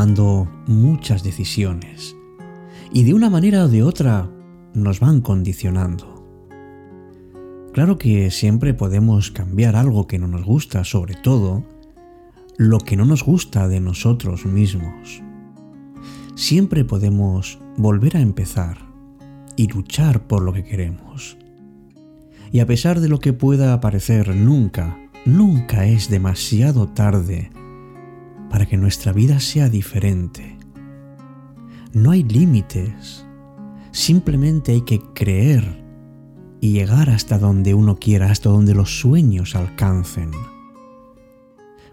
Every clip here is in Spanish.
tomando muchas decisiones y de una manera o de otra nos van condicionando. Claro que siempre podemos cambiar algo que no nos gusta, sobre todo lo que no nos gusta de nosotros mismos. Siempre podemos volver a empezar y luchar por lo que queremos. Y a pesar de lo que pueda parecer, nunca, nunca es demasiado tarde para que nuestra vida sea diferente. No hay límites, simplemente hay que creer y llegar hasta donde uno quiera, hasta donde los sueños alcancen.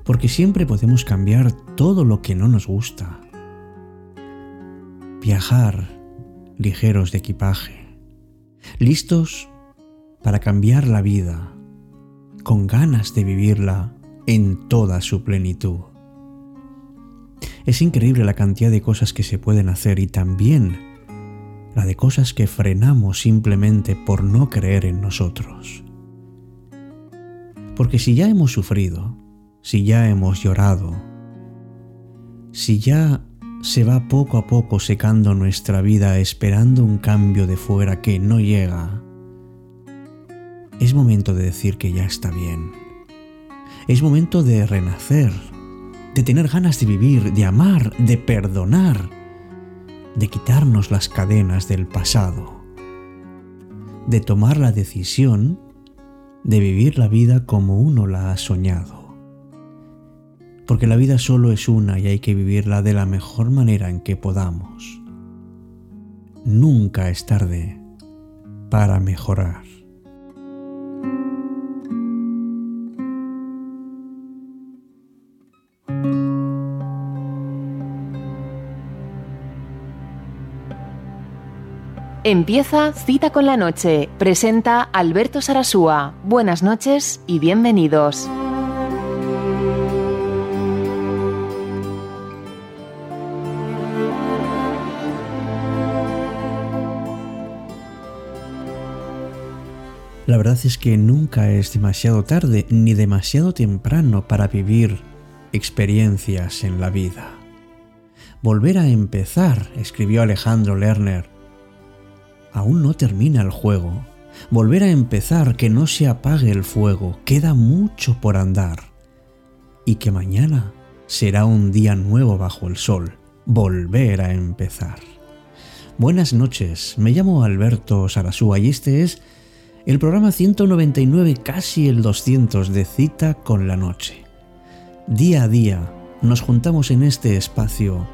Porque siempre podemos cambiar todo lo que no nos gusta. Viajar ligeros de equipaje, listos para cambiar la vida, con ganas de vivirla en toda su plenitud. Es increíble la cantidad de cosas que se pueden hacer y también la de cosas que frenamos simplemente por no creer en nosotros. Porque si ya hemos sufrido, si ya hemos llorado, si ya se va poco a poco secando nuestra vida esperando un cambio de fuera que no llega, es momento de decir que ya está bien. Es momento de renacer, de tener ganas de vivir, de amar, de perdonar, de quitarnos las cadenas del pasado, de tomar la decisión de vivir la vida como uno la ha soñado. Porque la vida solo es una y hay que vivirla de la mejor manera en que podamos. Nunca es tarde para mejorar. Empieza Cita con la Noche. Presenta Alberto Sarasúa. Buenas noches y bienvenidos. La verdad es que nunca es demasiado tarde ni demasiado temprano para vivir experiencias en la vida. Volver a empezar, escribió Alejandro Lerner, aún no termina el juego. Volver a empezar, que no se apague el fuego, queda mucho por andar. Y que mañana será un día nuevo bajo el sol, volver a empezar. Buenas noches, me llamo Alberto Sarasúa y este es el programa 199, casi el 200 de Cita con la Noche. Día a día nos juntamos en este espacio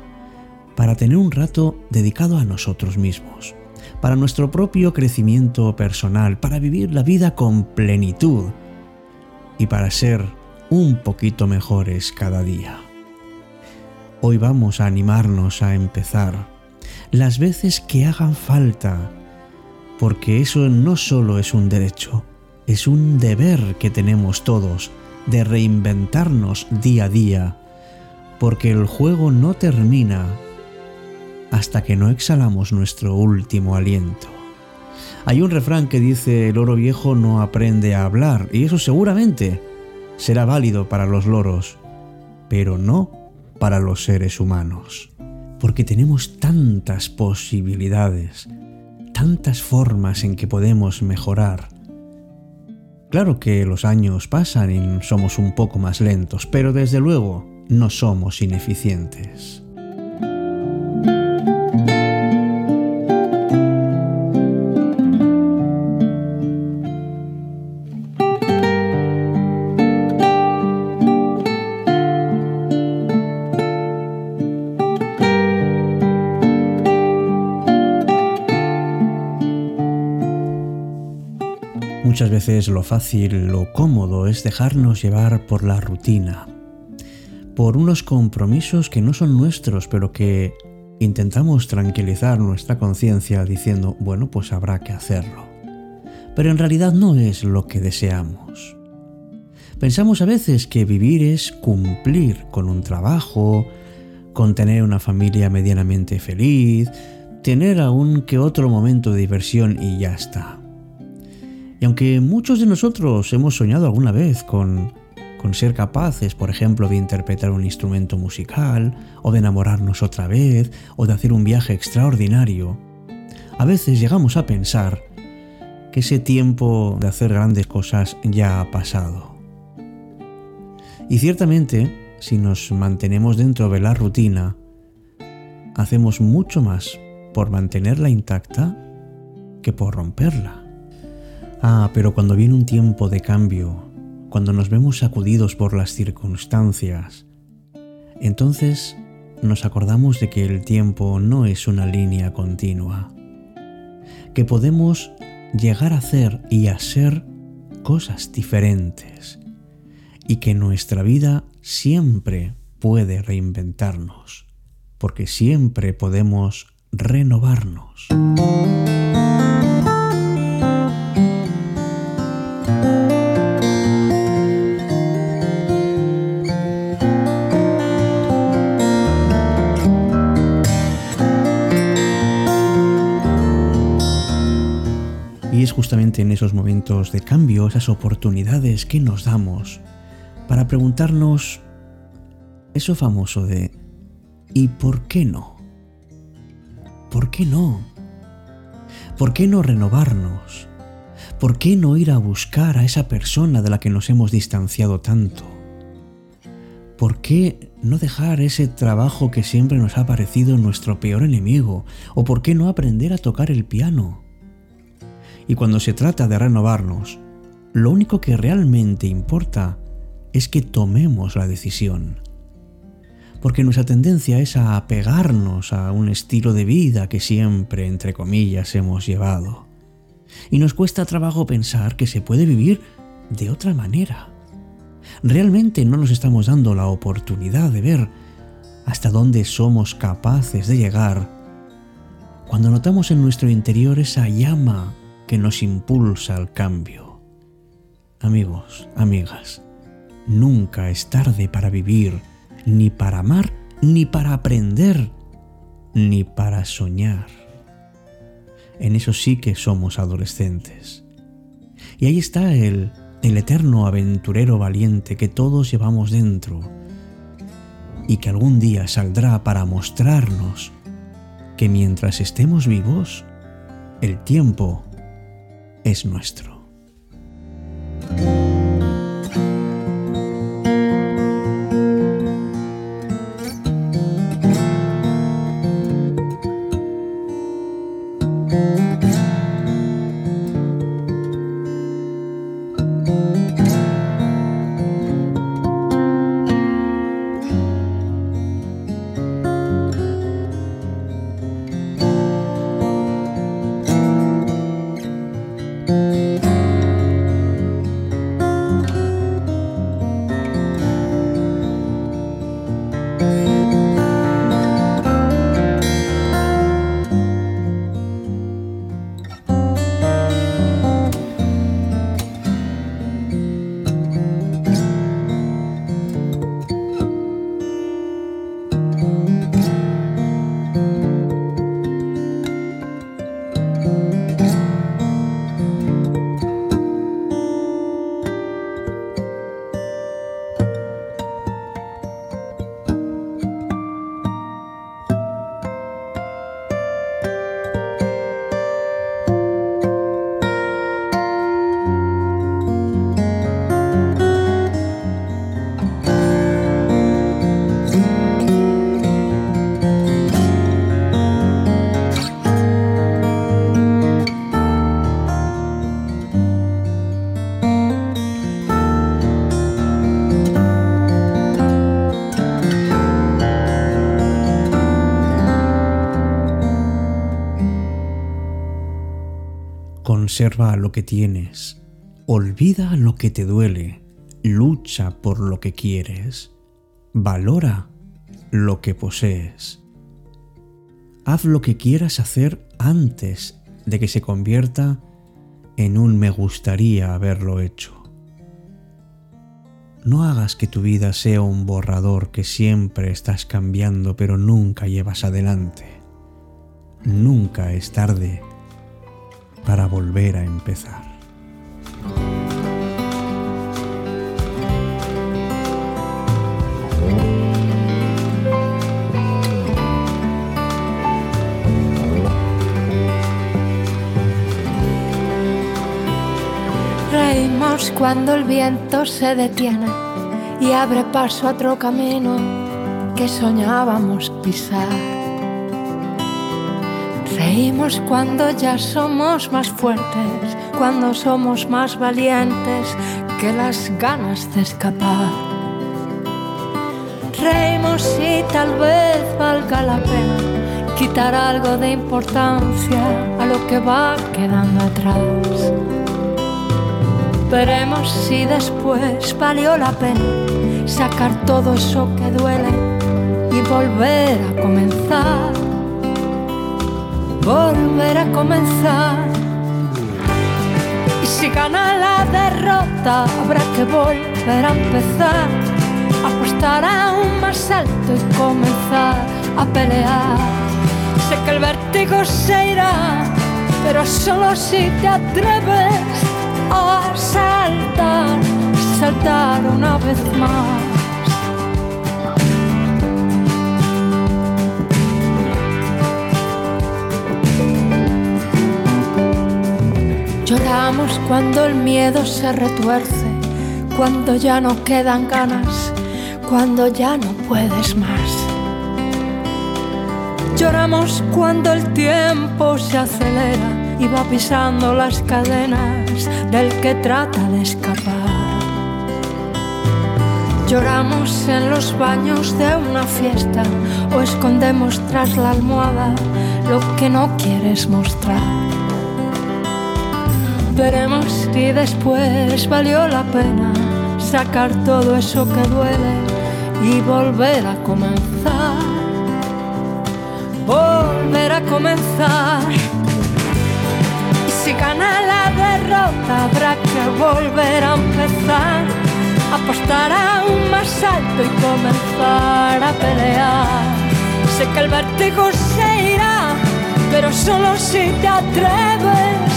para tener un rato dedicado a nosotros mismos para nuestro propio crecimiento personal, para vivir la vida con plenitud y para ser un poquito mejores cada día. Hoy vamos a animarnos a empezar las veces que hagan falta, porque eso no solo es un derecho, es un deber que tenemos todos de reinventarnos día a día, porque el juego no termina hasta que no exhalamos nuestro último aliento. Hay un refrán que dice el loro viejo no aprende a hablar, y eso seguramente será válido para los loros, pero no para los seres humanos, porque tenemos tantas posibilidades, tantas formas en que podemos mejorar. Claro que los años pasan y somos un poco más lentos, pero desde luego no somos ineficientes. Veces lo fácil, lo cómodo es dejarnos llevar por la rutina, por unos compromisos que no son nuestros, pero que intentamos tranquilizar nuestra conciencia diciendo, bueno, pues habrá que hacerlo. Pero en realidad no es lo que deseamos. Pensamos a veces que vivir es cumplir con un trabajo, con tener una familia medianamente feliz, tener aún que otro momento de diversión y ya está. Y aunque muchos de nosotros hemos soñado alguna vez con, con ser capaces, por ejemplo, de interpretar un instrumento musical, o de enamorarnos otra vez, o de hacer un viaje extraordinario, a veces llegamos a pensar que ese tiempo de hacer grandes cosas ya ha pasado. Y ciertamente, si nos mantenemos dentro de la rutina, hacemos mucho más por mantenerla intacta que por romperla. Ah, pero cuando viene un tiempo de cambio, cuando nos vemos sacudidos por las circunstancias, entonces nos acordamos de que el tiempo no es una línea continua, que podemos llegar a hacer y a ser cosas diferentes y que nuestra vida siempre puede reinventarnos, porque siempre podemos renovarnos. Justamente en esos momentos de cambio, esas oportunidades que nos damos para preguntarnos eso famoso de ¿y por qué no? ¿Por qué no? ¿Por qué no renovarnos? ¿Por qué no ir a buscar a esa persona de la que nos hemos distanciado tanto? ¿Por qué no dejar ese trabajo que siempre nos ha parecido nuestro peor enemigo? ¿O por qué no aprender a tocar el piano? Y cuando se trata de renovarnos, lo único que realmente importa es que tomemos la decisión porque nuestra tendencia es a apegarnos a un estilo de vida que siempre, entre comillas, hemos llevado. Y nos cuesta trabajo pensar que se puede vivir de otra manera. Realmente no nos estamos dando la oportunidad de ver hasta dónde somos capaces de llegar cuando notamos en nuestro interior esa llama que nos impulsa al cambio. Amigos, amigas, nunca es tarde para vivir ni para amar, ni para aprender, ni para soñar. En eso sí que somos adolescentes. Y ahí está el, el eterno aventurero valiente que todos llevamos dentro y que algún día saldrá para mostrarnos que mientras estemos vivos, el tiempo es nuestro. Conserva lo que tienes, olvida lo que te duele, lucha por lo que quieres, valora lo que posees. Haz lo que quieras hacer antes de que se convierta en un me gustaría haberlo hecho. No hagas que tu vida sea un borrador que siempre estás cambiando pero nunca llevas adelante. Nunca es tarde para volver a empezar. Reímos cuando el viento se detiene y abre paso a otro camino que soñábamos pisar Reímos cuando ya somos más fuertes, cuando somos más valientes que las ganas de escapar. Reímos y tal vez valga la pena quitar algo de importancia a lo que va quedando atrás. Veremos si después valió la pena sacar todo eso que duele y volver a comenzar. volver a comenzar. Y si gana la derrota, habrá que volver a empezar, apostar aún más alto y comenzar a pelear. Sé que el vértigo se irá, pero solo si te atreves a saltar, saltar una vez más. Lloramos cuando el miedo se retuerce, cuando ya no quedan ganas, cuando ya no puedes más. Lloramos cuando el tiempo se acelera y va pisando las cadenas del que trata de escapar. Lloramos en los baños de una fiesta o escondemos tras la almohada lo que no quieres mostrar. Veremos si después valió la pena sacar todo eso que duele y volver a comenzar. Volver a comenzar si gana la derrota habrá que volver a empezar, apostar aún más alto y comenzar a pelear. Sé que el vértigo se irá, pero solo si te atreves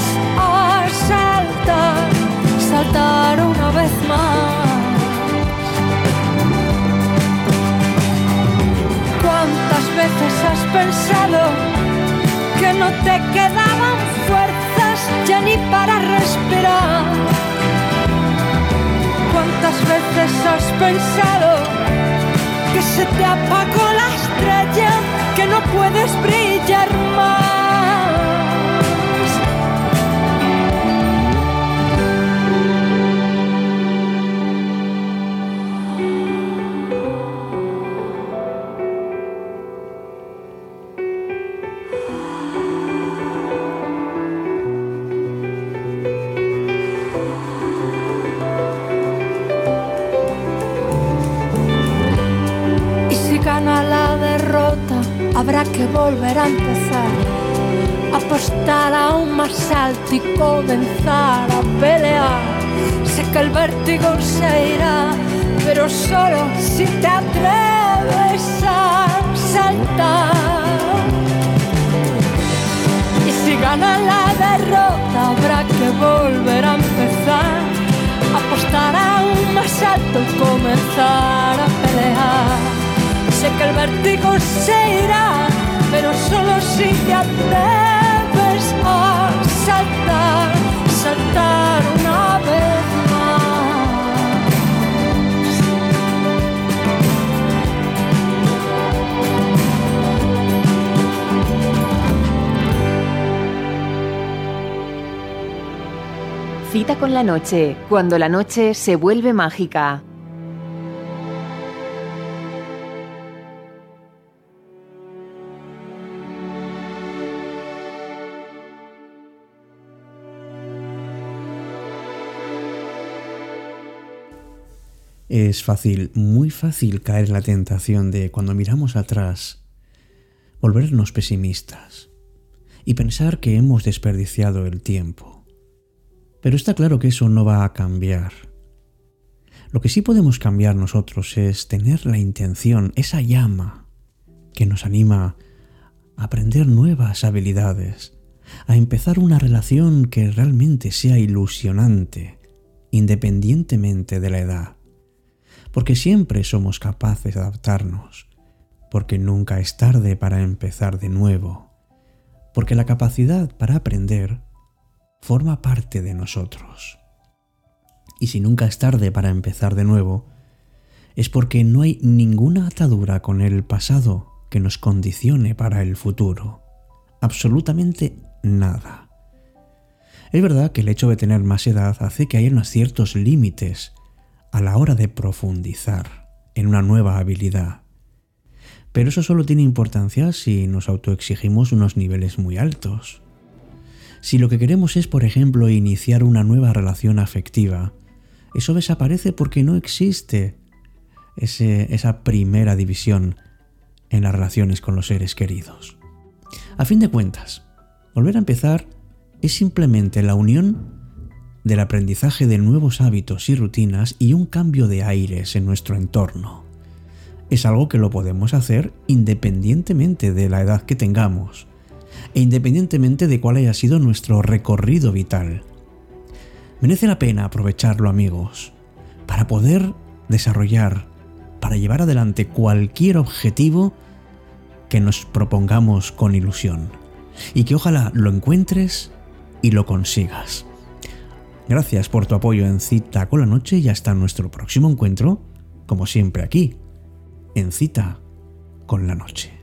saltar una vez más. ¿Cuántas veces has pensado que no te quedaban fuerzas? ya ni para respirar. ¿Cuántas veces has pensado que se te apagó la estrella, que no puedes brillar más? volver a empezar, apostar aún más alto y comenzar a pelear. Sé que el vértigo se irá, pero solo si te atreves a saltar. Y si gana la derrota, habrá que volver a empezar, apostar aún más alto y comenzar a pelear sé que el vértigo se irá, pero solo si te atreves a saltar, saltar una vez más. Cita con la noche, cuando la noche se vuelve mágica. Es fácil, muy fácil caer en la tentación de, cuando miramos atrás, volvernos pesimistas y pensar que hemos desperdiciado el tiempo. Pero está claro que eso no va a cambiar. Lo que sí podemos cambiar nosotros es tener la intención, esa llama que nos anima a aprender nuevas habilidades, a empezar una relación que realmente sea ilusionante, independientemente de la edad porque siempre somos capaces de adaptarnos, porque nunca es tarde para empezar de nuevo, porque la capacidad para aprender forma parte de nosotros. y si nunca es tarde para empezar de nuevo, es porque no hay ninguna atadura con el pasado que nos condicione para el futuro. Absolutamente nada. Es verdad que el hecho de tener más edad hace que haya unos ciertos límites a la hora de profundizar en una nueva habilidad. Pero eso solo tiene importancia si nos autoexigimos unos niveles muy altos. Si lo que queremos es, por ejemplo, iniciar una nueva relación afectiva, eso desaparece porque no existe esa primera división en las relaciones con los seres queridos. A fin de cuentas, volver a empezar es simplemente la unión del aprendizaje de nuevos hábitos y rutinas y un cambio de aires en nuestro entorno. Es algo que lo podemos hacer independientemente de la edad que tengamos e independientemente de cuál haya sido nuestro recorrido vital. Merece la pena aprovecharlo amigos, para poder desarrollar, para llevar adelante cualquier objetivo que nos propongamos con ilusión y que ojalá lo encuentres y lo consigas. Gracias por tu apoyo en Cita con la Noche y hasta nuestro próximo encuentro, como siempre aquí, en Cita con la Noche.